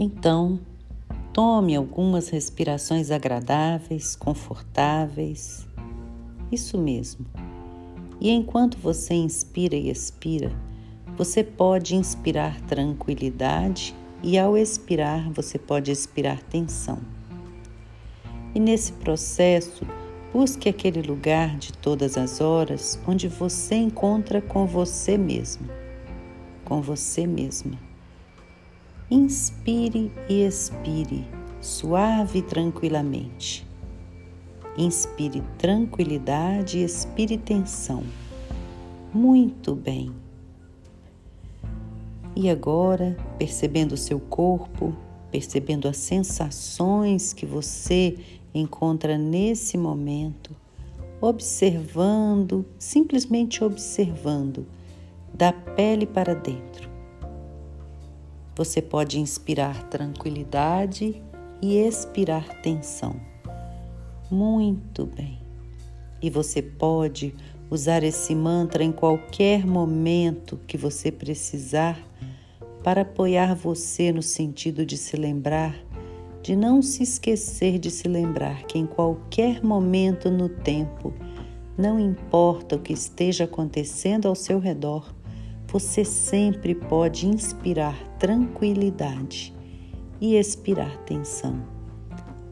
Então, tome algumas respirações agradáveis, confortáveis. Isso mesmo. E enquanto você inspira e expira, você pode inspirar tranquilidade e ao expirar você pode expirar tensão. E nesse processo, busque aquele lugar de todas as horas onde você encontra com você mesmo, com você mesma. Inspire e expire, suave e tranquilamente. Inspire tranquilidade e expire tensão. Muito bem. E agora, percebendo o seu corpo, percebendo as sensações que você encontra nesse momento, observando, simplesmente observando, da pele para dentro. Você pode inspirar tranquilidade e expirar tensão. Muito bem. E você pode usar esse mantra em qualquer momento que você precisar para apoiar você no sentido de se lembrar, de não se esquecer de se lembrar que em qualquer momento no tempo, não importa o que esteja acontecendo ao seu redor, você sempre pode inspirar tranquilidade e expirar tensão.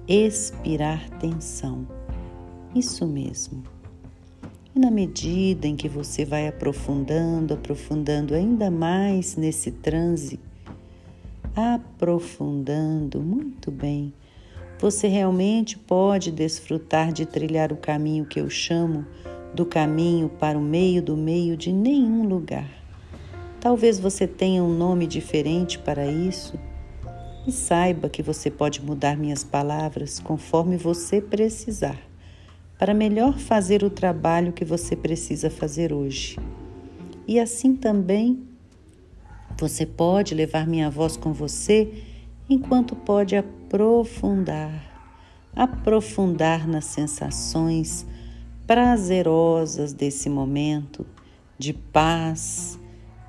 Expirar tensão. Isso mesmo. E na medida em que você vai aprofundando, aprofundando ainda mais nesse transe, aprofundando muito bem, você realmente pode desfrutar de trilhar o caminho que eu chamo do caminho para o meio do meio de nenhum lugar. Talvez você tenha um nome diferente para isso. E saiba que você pode mudar minhas palavras conforme você precisar para melhor fazer o trabalho que você precisa fazer hoje. E assim também você pode levar minha voz com você enquanto pode aprofundar, aprofundar nas sensações prazerosas desse momento de paz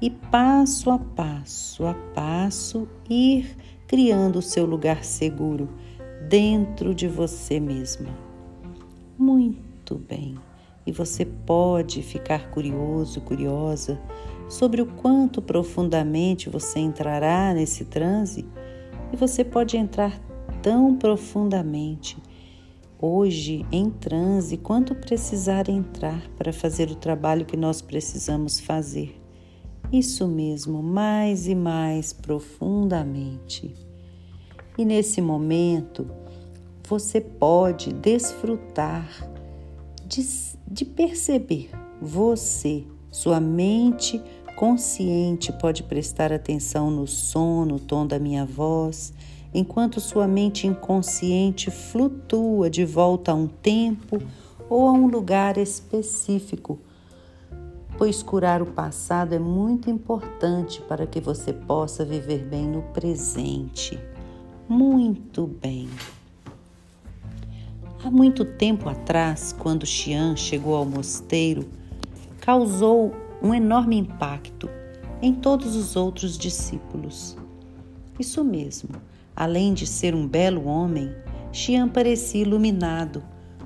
e passo a passo a passo ir criando o seu lugar seguro dentro de você mesma muito bem. E você pode ficar curioso, curiosa sobre o quanto profundamente você entrará nesse transe e você pode entrar tão profundamente hoje em transe quanto precisar entrar para fazer o trabalho que nós precisamos fazer. Isso mesmo, mais e mais profundamente. E nesse momento, você pode desfrutar de, de perceber você, sua mente consciente pode prestar atenção no som, no tom da minha voz, enquanto sua mente inconsciente flutua de volta a um tempo ou a um lugar específico. Pois curar o passado é muito importante para que você possa viver bem no presente. Muito bem. Há muito tempo atrás, quando Xian chegou ao mosteiro, causou um enorme impacto em todos os outros discípulos. Isso mesmo, além de ser um belo homem, Xian parecia iluminado,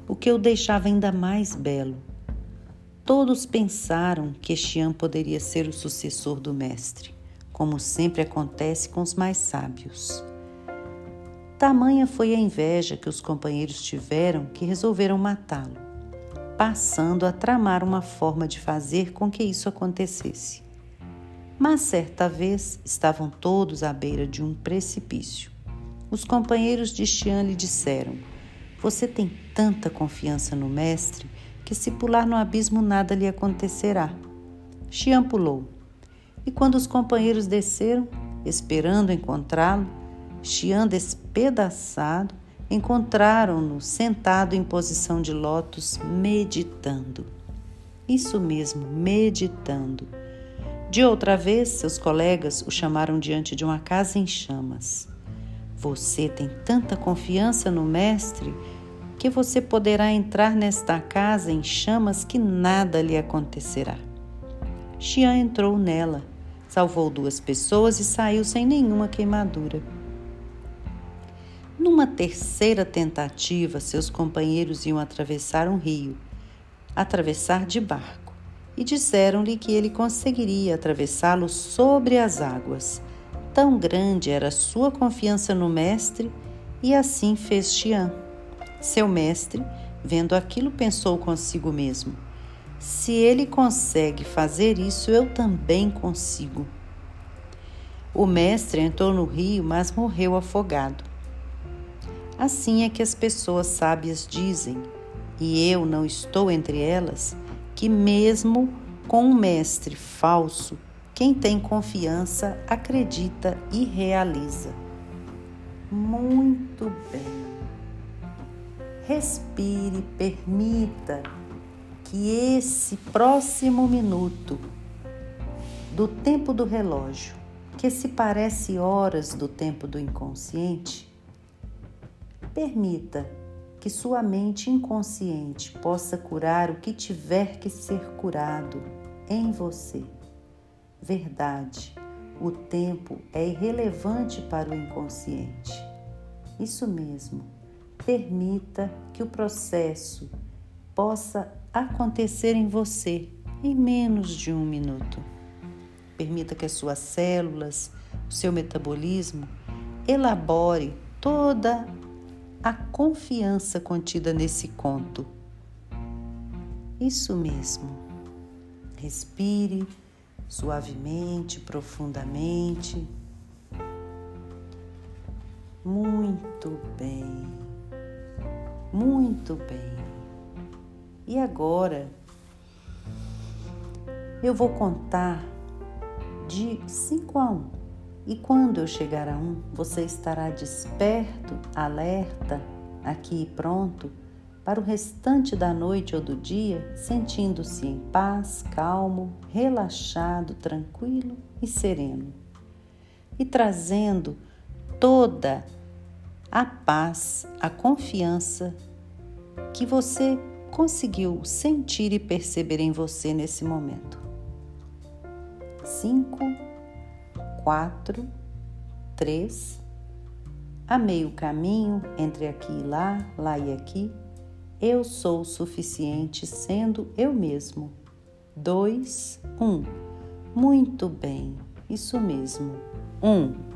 o que o deixava ainda mais belo. Todos pensaram que Xian poderia ser o sucessor do mestre, como sempre acontece com os mais sábios. Tamanha foi a inveja que os companheiros tiveram que resolveram matá-lo, passando a tramar uma forma de fazer com que isso acontecesse. Mas certa vez estavam todos à beira de um precipício. Os companheiros de Xian lhe disseram: Você tem tanta confiança no mestre que se pular no abismo nada lhe acontecerá. Xian pulou. E quando os companheiros desceram, esperando encontrá-lo, Xian despedaçado, encontraram-no sentado em posição de lótus, meditando. Isso mesmo, meditando. De outra vez, seus colegas o chamaram diante de uma casa em chamas. Você tem tanta confiança no Mestre que você poderá entrar nesta casa em chamas que nada lhe acontecerá. Xian entrou nela, salvou duas pessoas e saiu sem nenhuma queimadura. Numa terceira tentativa, seus companheiros iam atravessar um rio, atravessar de barco, e disseram-lhe que ele conseguiria atravessá-lo sobre as águas. Tão grande era sua confiança no mestre, e assim fez Xian. Seu mestre, vendo aquilo, pensou consigo mesmo: se ele consegue fazer isso, eu também consigo. O mestre entrou no rio, mas morreu afogado. Assim é que as pessoas sábias dizem, e eu não estou entre elas, que mesmo com um mestre falso, quem tem confiança acredita e realiza. Muito bem. Respire, permita que esse próximo minuto do tempo do relógio, que se parece horas do tempo do inconsciente, Permita que sua mente inconsciente possa curar o que tiver que ser curado em você. Verdade, o tempo é irrelevante para o inconsciente. Isso mesmo, permita que o processo possa acontecer em você em menos de um minuto. Permita que as suas células, o seu metabolismo elabore toda a confiança contida nesse conto. Isso mesmo. Respire suavemente, profundamente. Muito bem. Muito bem. E agora eu vou contar de 5 a 1. Um. E quando eu chegar a um, você estará desperto, alerta, aqui e pronto para o restante da noite ou do dia, sentindo-se em paz, calmo, relaxado, tranquilo e sereno. E trazendo toda a paz, a confiança que você conseguiu sentir e perceber em você nesse momento. Cinco quatro, três, a meio caminho entre aqui e lá, lá e aqui, eu sou o suficiente sendo eu mesmo. Dois, um. Muito bem, isso mesmo. Um.